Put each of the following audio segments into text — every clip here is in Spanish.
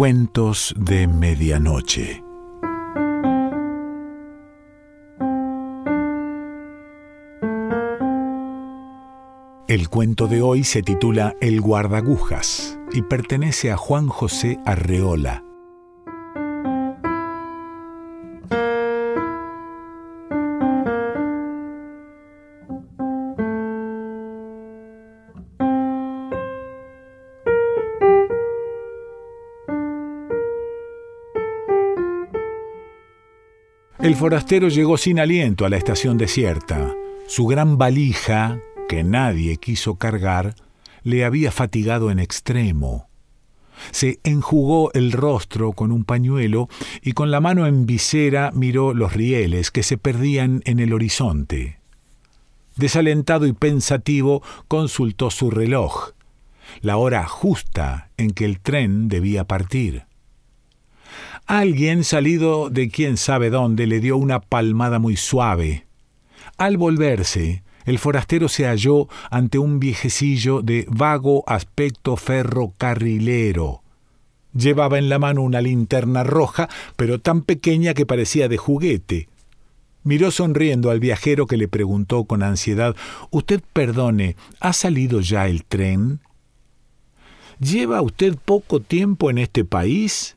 Cuentos de Medianoche. El cuento de hoy se titula El guardagujas y pertenece a Juan José Arreola. El forastero llegó sin aliento a la estación desierta. Su gran valija, que nadie quiso cargar, le había fatigado en extremo. Se enjugó el rostro con un pañuelo y con la mano en visera miró los rieles que se perdían en el horizonte. Desalentado y pensativo, consultó su reloj, la hora justa en que el tren debía partir. Alguien salido de quién sabe dónde le dio una palmada muy suave. Al volverse, el forastero se halló ante un viejecillo de vago aspecto ferrocarrilero. Llevaba en la mano una linterna roja, pero tan pequeña que parecía de juguete. Miró sonriendo al viajero que le preguntó con ansiedad Usted perdone, ¿ha salido ya el tren? ¿Lleva usted poco tiempo en este país?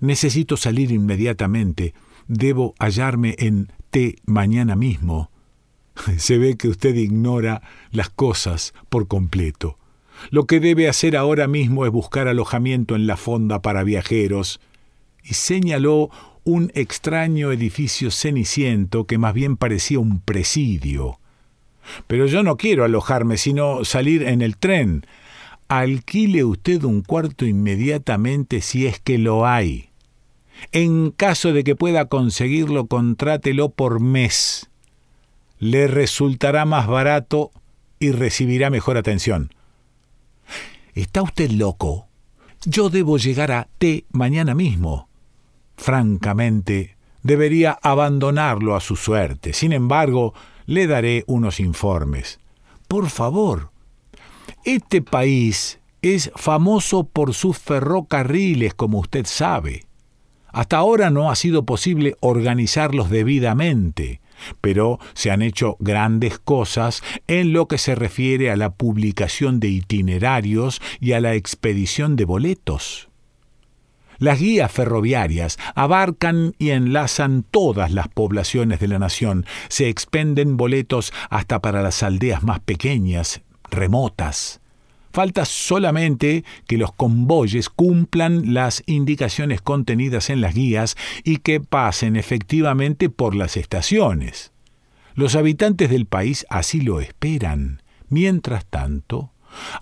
Necesito salir inmediatamente. Debo hallarme en T mañana mismo. Se ve que usted ignora las cosas por completo. Lo que debe hacer ahora mismo es buscar alojamiento en la fonda para viajeros. Y señaló un extraño edificio ceniciento que más bien parecía un presidio. Pero yo no quiero alojarme, sino salir en el tren. Alquile usted un cuarto inmediatamente si es que lo hay. En caso de que pueda conseguirlo, contrátelo por mes. Le resultará más barato y recibirá mejor atención. ¿Está usted loco? Yo debo llegar a T mañana mismo. Francamente, debería abandonarlo a su suerte. Sin embargo, le daré unos informes. Por favor. Este país es famoso por sus ferrocarriles, como usted sabe. Hasta ahora no ha sido posible organizarlos debidamente, pero se han hecho grandes cosas en lo que se refiere a la publicación de itinerarios y a la expedición de boletos. Las guías ferroviarias abarcan y enlazan todas las poblaciones de la nación. Se expenden boletos hasta para las aldeas más pequeñas, remotas. Falta solamente que los convoyes cumplan las indicaciones contenidas en las guías y que pasen efectivamente por las estaciones. Los habitantes del país así lo esperan. Mientras tanto,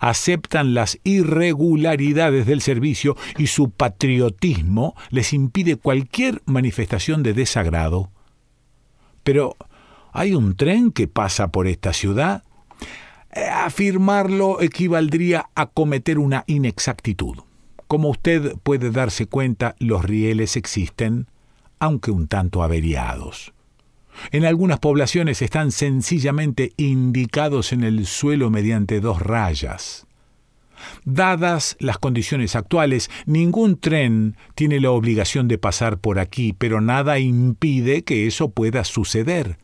aceptan las irregularidades del servicio y su patriotismo les impide cualquier manifestación de desagrado. Pero, ¿hay un tren que pasa por esta ciudad? Eh, afirmarlo equivaldría a cometer una inexactitud. Como usted puede darse cuenta, los rieles existen, aunque un tanto averiados. En algunas poblaciones están sencillamente indicados en el suelo mediante dos rayas. Dadas las condiciones actuales, ningún tren tiene la obligación de pasar por aquí, pero nada impide que eso pueda suceder.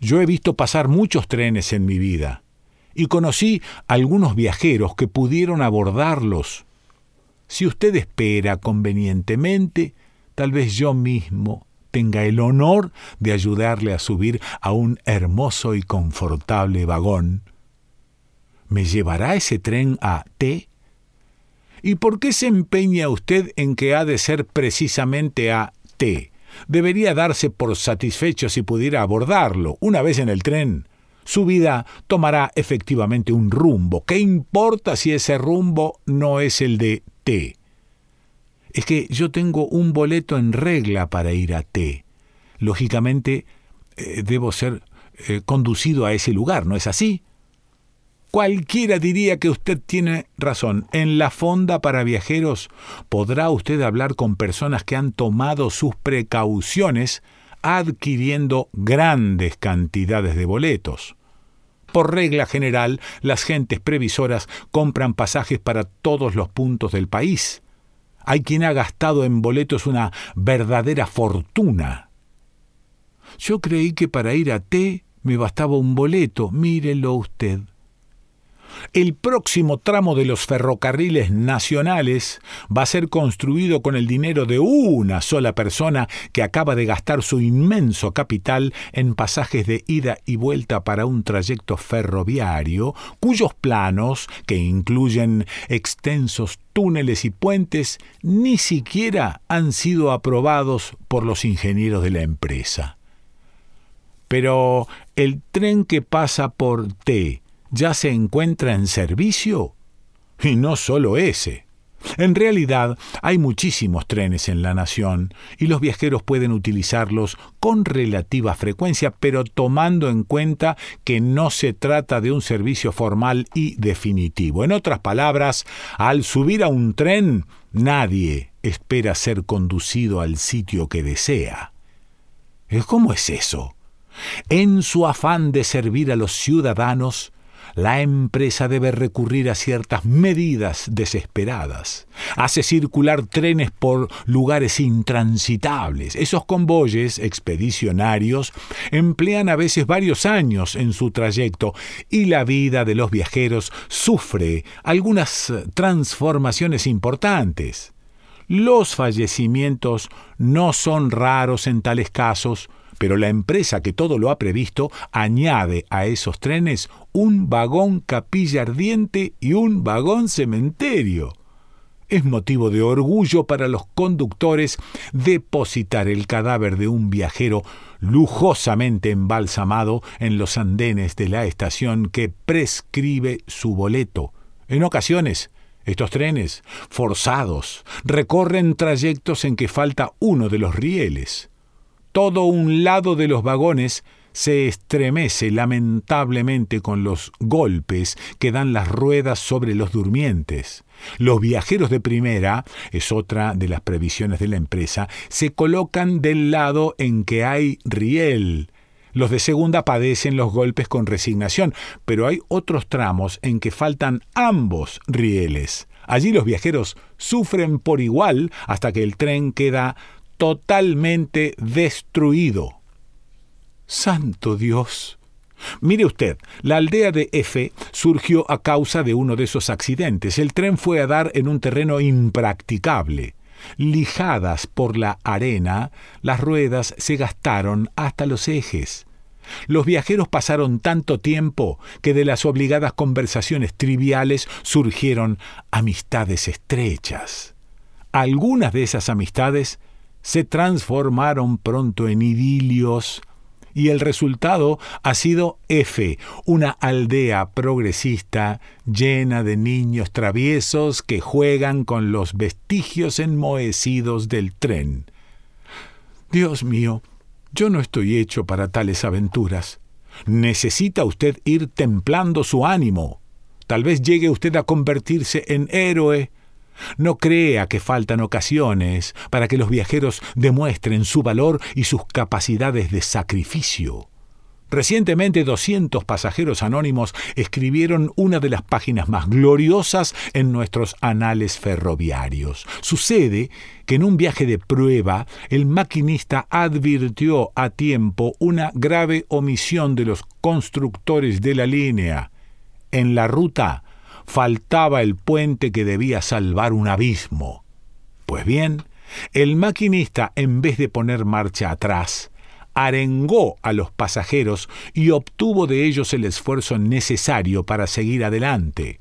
Yo he visto pasar muchos trenes en mi vida y conocí algunos viajeros que pudieron abordarlos. Si usted espera convenientemente, tal vez yo mismo tenga el honor de ayudarle a subir a un hermoso y confortable vagón. ¿Me llevará ese tren a T? ¿Y por qué se empeña usted en que ha de ser precisamente a T? Debería darse por satisfecho si pudiera abordarlo, una vez en el tren su vida tomará efectivamente un rumbo. ¿Qué importa si ese rumbo no es el de T? Es que yo tengo un boleto en regla para ir a T. Lógicamente, eh, debo ser eh, conducido a ese lugar, ¿no es así? Cualquiera diría que usted tiene razón. En la fonda para viajeros podrá usted hablar con personas que han tomado sus precauciones adquiriendo grandes cantidades de boletos. Por regla general, las gentes previsoras compran pasajes para todos los puntos del país. Hay quien ha gastado en boletos una verdadera fortuna. Yo creí que para ir a T me bastaba un boleto, mírelo usted. El próximo tramo de los ferrocarriles nacionales va a ser construido con el dinero de una sola persona que acaba de gastar su inmenso capital en pasajes de ida y vuelta para un trayecto ferroviario, cuyos planos, que incluyen extensos túneles y puentes, ni siquiera han sido aprobados por los ingenieros de la empresa. Pero el tren que pasa por T, ya se encuentra en servicio? Y no solo ese. En realidad hay muchísimos trenes en la nación y los viajeros pueden utilizarlos con relativa frecuencia, pero tomando en cuenta que no se trata de un servicio formal y definitivo. En otras palabras, al subir a un tren, nadie espera ser conducido al sitio que desea. ¿Cómo es eso? En su afán de servir a los ciudadanos, la empresa debe recurrir a ciertas medidas desesperadas. Hace circular trenes por lugares intransitables. Esos convoyes expedicionarios emplean a veces varios años en su trayecto y la vida de los viajeros sufre algunas transformaciones importantes. Los fallecimientos no son raros en tales casos, pero la empresa que todo lo ha previsto añade a esos trenes un vagón capilla ardiente y un vagón cementerio. Es motivo de orgullo para los conductores depositar el cadáver de un viajero lujosamente embalsamado en los andenes de la estación que prescribe su boleto. En ocasiones, estos trenes, forzados, recorren trayectos en que falta uno de los rieles todo un lado de los vagones se estremece lamentablemente con los golpes que dan las ruedas sobre los durmientes. Los viajeros de primera, es otra de las previsiones de la empresa, se colocan del lado en que hay riel. Los de segunda padecen los golpes con resignación, pero hay otros tramos en que faltan ambos rieles. Allí los viajeros sufren por igual hasta que el tren queda totalmente destruido. Santo Dios. Mire usted, la aldea de F surgió a causa de uno de esos accidentes. El tren fue a dar en un terreno impracticable. Lijadas por la arena, las ruedas se gastaron hasta los ejes. Los viajeros pasaron tanto tiempo que de las obligadas conversaciones triviales surgieron amistades estrechas. Algunas de esas amistades se transformaron pronto en idilios y el resultado ha sido F, una aldea progresista llena de niños traviesos que juegan con los vestigios enmohecidos del tren. Dios mío, yo no estoy hecho para tales aventuras. Necesita usted ir templando su ánimo. Tal vez llegue usted a convertirse en héroe no crea que faltan ocasiones para que los viajeros demuestren su valor y sus capacidades de sacrificio. Recientemente 200 pasajeros anónimos escribieron una de las páginas más gloriosas en nuestros anales ferroviarios. Sucede que en un viaje de prueba el maquinista advirtió a tiempo una grave omisión de los constructores de la línea. En la ruta faltaba el puente que debía salvar un abismo. Pues bien, el maquinista, en vez de poner marcha atrás, arengó a los pasajeros y obtuvo de ellos el esfuerzo necesario para seguir adelante.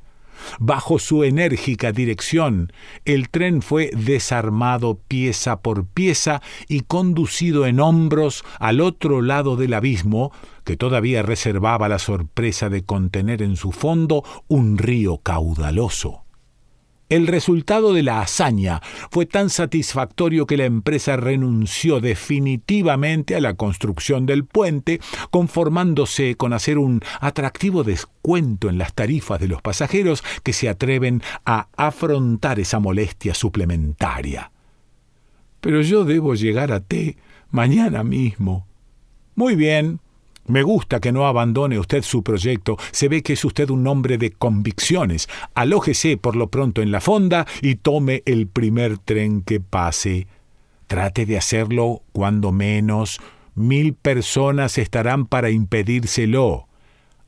Bajo su enérgica dirección, el tren fue desarmado pieza por pieza y conducido en hombros al otro lado del abismo, que todavía reservaba la sorpresa de contener en su fondo un río caudaloso. El resultado de la hazaña fue tan satisfactorio que la empresa renunció definitivamente a la construcción del puente, conformándose con hacer un atractivo descuento en las tarifas de los pasajeros que se atreven a afrontar esa molestia suplementaria. Pero yo debo llegar a T mañana mismo. Muy bien, Me gusta que no abandone usted su proyecto. Se ve que es usted un hombre de convicciones. Alójese por lo pronto en la fonda y tome el primer tren que pase. Trate de hacerlo cuando menos. Mil personas estarán para impedírselo.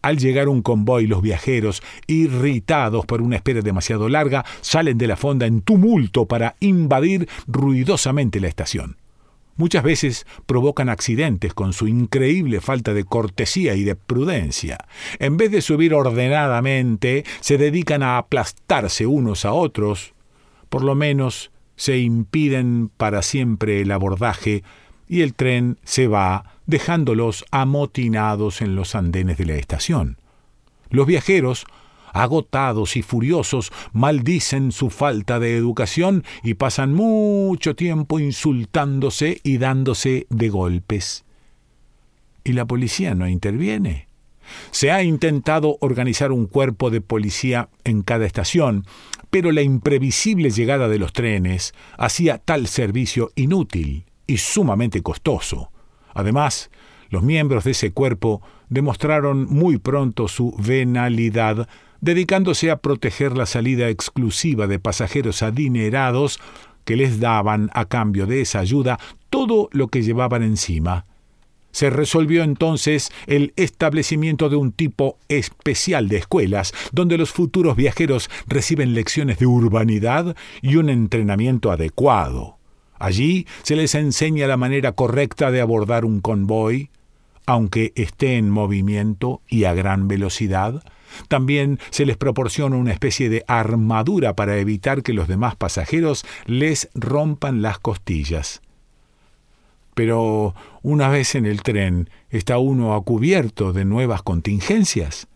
Al llegar un convoy, los viajeros, irritados por una espera demasiado larga, salen de la fonda en tumulto para invadir ruidosamente la estación. Muchas veces provocan accidentes con su increíble falta de cortesía y de prudencia. En vez de subir ordenadamente, se dedican a aplastarse unos a otros. Por lo menos se impiden para siempre el abordaje y el tren se va dejándolos amotinados en los andenes de la estación. Los viajeros agotados y furiosos, maldicen su falta de educación y pasan mucho tiempo insultándose y dándose de golpes. ¿Y la policía no interviene? Se ha intentado organizar un cuerpo de policía en cada estación, pero la imprevisible llegada de los trenes hacía tal servicio inútil y sumamente costoso. Además, los miembros de ese cuerpo demostraron muy pronto su venalidad dedicándose a proteger la salida exclusiva de pasajeros adinerados que les daban a cambio de esa ayuda todo lo que llevaban encima. Se resolvió entonces el establecimiento de un tipo especial de escuelas, donde los futuros viajeros reciben lecciones de urbanidad y un entrenamiento adecuado. Allí se les enseña la manera correcta de abordar un convoy, aunque esté en movimiento y a gran velocidad, también se les proporciona una especie de armadura para evitar que los demás pasajeros les rompan las costillas. Pero una vez en el tren, ¿está uno a cubierto de nuevas contingencias?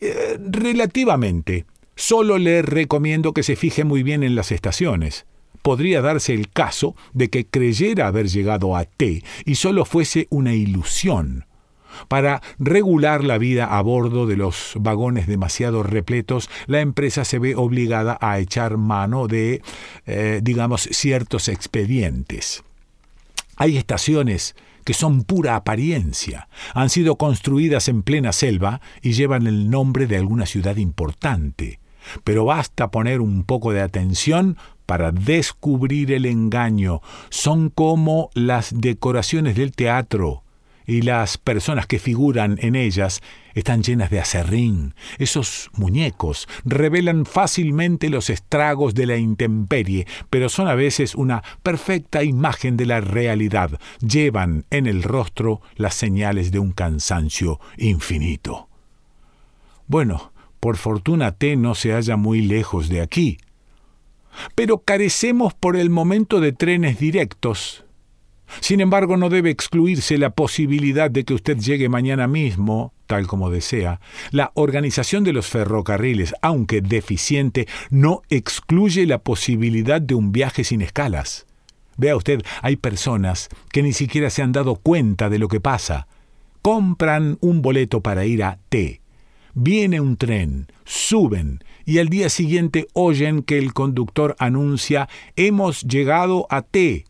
Eh, relativamente. Solo le recomiendo que se fije muy bien en las estaciones. Podría darse el caso de que creyera haber llegado a T y solo fuese una ilusión para regular la vida a bordo de los vagones demasiado repletos, la empresa se ve obligada a echar mano de, eh, digamos, ciertos expedientes. Hay estaciones que son pura apariencia, han sido construidas en plena selva y llevan el nombre de alguna ciudad importante. Pero basta poner un poco de atención para descubrir el engaño. Son como las decoraciones del teatro y las personas que figuran en ellas están llenas de acerrín. Esos muñecos revelan fácilmente los estragos de la intemperie, pero son a veces una perfecta imagen de la realidad. Llevan en el rostro las señales de un cansancio infinito. Bueno, por fortuna T no se halla muy lejos de aquí. Pero carecemos por el momento de trenes directos sin embargo, no debe excluirse la posibilidad de que usted llegue mañana mismo, tal como desea. La organización de los ferrocarriles, aunque deficiente, no excluye la posibilidad de un viaje sin escalas. Vea usted, hay personas que ni siquiera se han dado cuenta de lo que pasa. Compran un boleto para ir a T. Viene un tren, suben y al día siguiente oyen que el conductor anuncia hemos llegado a T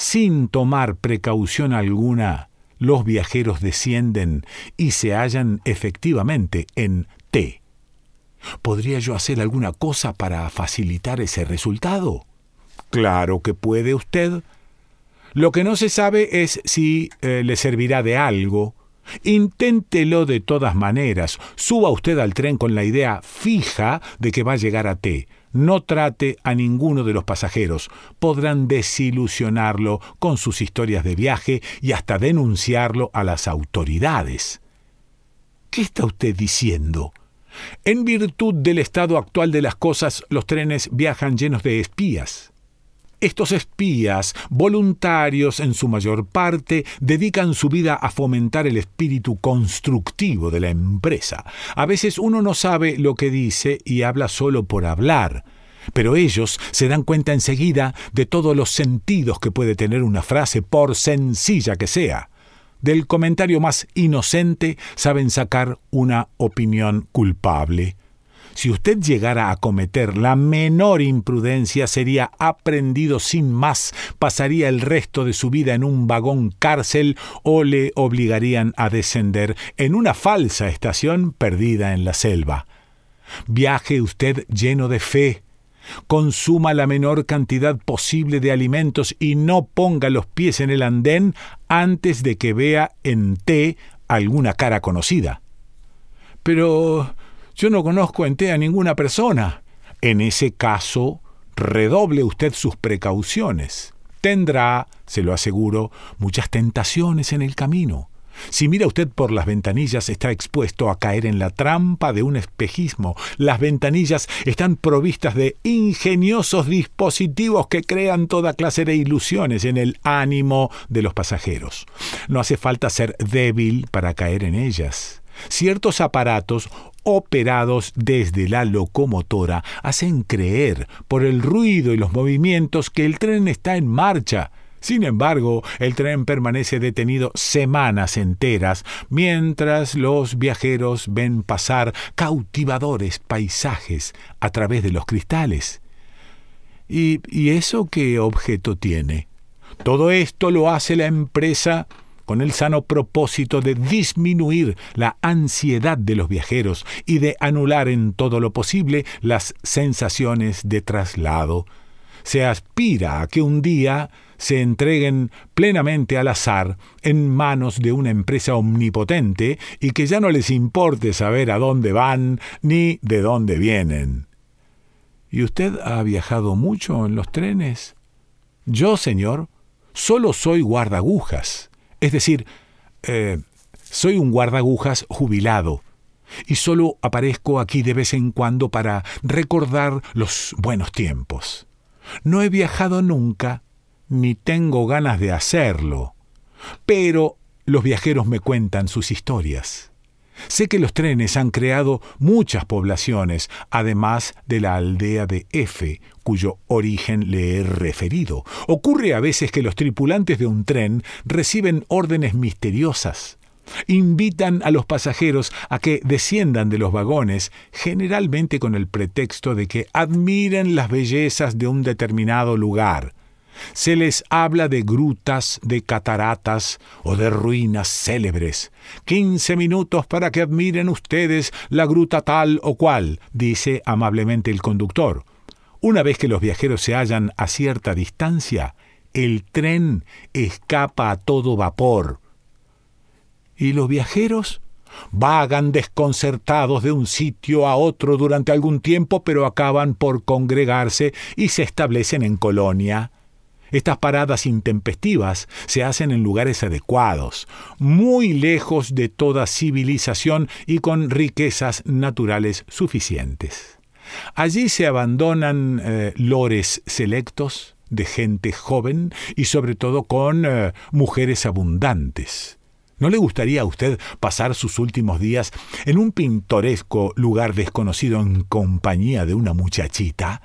sin tomar precaución alguna, los viajeros descienden y se hallan efectivamente en T. ¿Podría yo hacer alguna cosa para facilitar ese resultado? Claro que puede usted. Lo que no se sabe es si eh, le servirá de algo. Inténtelo de todas maneras. Suba usted al tren con la idea fija de que va a llegar a T no trate a ninguno de los pasajeros. Podrán desilusionarlo con sus historias de viaje y hasta denunciarlo a las autoridades. ¿Qué está usted diciendo? En virtud del estado actual de las cosas, los trenes viajan llenos de espías. Estos espías, voluntarios en su mayor parte, dedican su vida a fomentar el espíritu constructivo de la empresa. A veces uno no sabe lo que dice y habla solo por hablar. Pero ellos se dan cuenta enseguida de todos los sentidos que puede tener una frase, por sencilla que sea. Del comentario más inocente saben sacar una opinión culpable. Si usted llegara a cometer la menor imprudencia, sería aprendido sin más, pasaría el resto de su vida en un vagón cárcel o le obligarían a descender en una falsa estación perdida en la selva. Viaje usted lleno de fe, consuma la menor cantidad posible de alimentos y no ponga los pies en el andén antes de que vea en té alguna cara conocida. Pero yo no conozco en té a ninguna persona. En ese caso, redoble usted sus precauciones. Tendrá, se lo aseguro, muchas tentaciones en el camino. Si mira usted por las ventanillas está expuesto a caer en la trampa de un espejismo. Las ventanillas están provistas de ingeniosos dispositivos que crean toda clase de ilusiones en el ánimo de los pasajeros. No hace falta ser débil para caer en ellas. Ciertos aparatos operados desde la locomotora hacen creer por el ruido y los movimientos que el tren está en marcha sin embargo, el tren permanece detenido semanas enteras mientras los viajeros ven pasar cautivadores paisajes a través de los cristales. ¿Y, y eso qué objeto tiene? Todo esto lo hace la empresa con el sano propósito de disminuir la ansiedad de los viajeros y de anular en todo lo posible las sensaciones de traslado. Se aspira a que un día se entreguen plenamente al azar en manos de una empresa omnipotente y que ya no les importe saber a dónde van ni de dónde vienen. ¿Y usted ha viajado mucho en los trenes? Yo, señor, solo soy guardagujas, es decir, eh, soy un guardagujas jubilado, y solo aparezco aquí de vez en cuando para recordar los buenos tiempos. No he viajado nunca ni tengo ganas de hacerlo. Pero los viajeros me cuentan sus historias. Sé que los trenes han creado muchas poblaciones, además de la aldea de F, cuyo origen le he referido. Ocurre a veces que los tripulantes de un tren reciben órdenes misteriosas. Invitan a los pasajeros a que desciendan de los vagones, generalmente con el pretexto de que admiren las bellezas de un determinado lugar. Se les habla de grutas, de cataratas o de ruinas célebres. Quince minutos para que admiren ustedes la gruta tal o cual, dice amablemente el conductor. Una vez que los viajeros se hallan a cierta distancia, el tren escapa a todo vapor. ¿Y los viajeros? Vagan desconcertados de un sitio a otro durante algún tiempo, pero acaban por congregarse y se establecen en colonia. Estas paradas intempestivas se hacen en lugares adecuados, muy lejos de toda civilización y con riquezas naturales suficientes. Allí se abandonan eh, lores selectos de gente joven y sobre todo con eh, mujeres abundantes. ¿No le gustaría a usted pasar sus últimos días en un pintoresco lugar desconocido en compañía de una muchachita?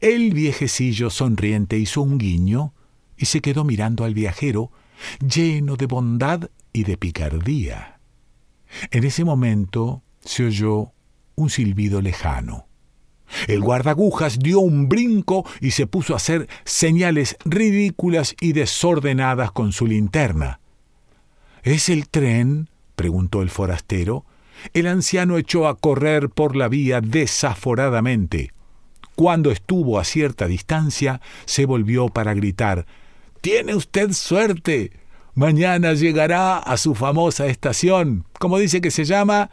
El viejecillo sonriente hizo un guiño y se quedó mirando al viajero, lleno de bondad y de picardía. En ese momento se oyó un silbido lejano. El guardagujas dio un brinco y se puso a hacer señales ridículas y desordenadas con su linterna. ¿Es el tren? preguntó el forastero. El anciano echó a correr por la vía desaforadamente. Cuando estuvo a cierta distancia, se volvió para gritar Tiene usted suerte. Mañana llegará a su famosa estación. ¿Cómo dice que se llama?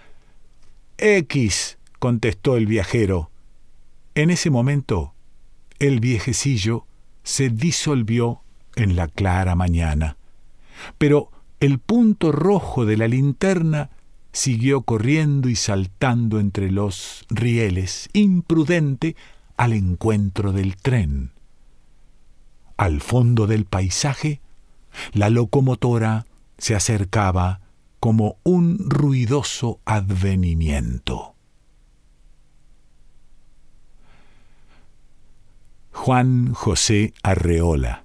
X, contestó el viajero. En ese momento, el viejecillo se disolvió en la clara mañana. Pero el punto rojo de la linterna siguió corriendo y saltando entre los rieles, imprudente, al encuentro del tren. Al fondo del paisaje, la locomotora se acercaba como un ruidoso advenimiento. Juan José Arreola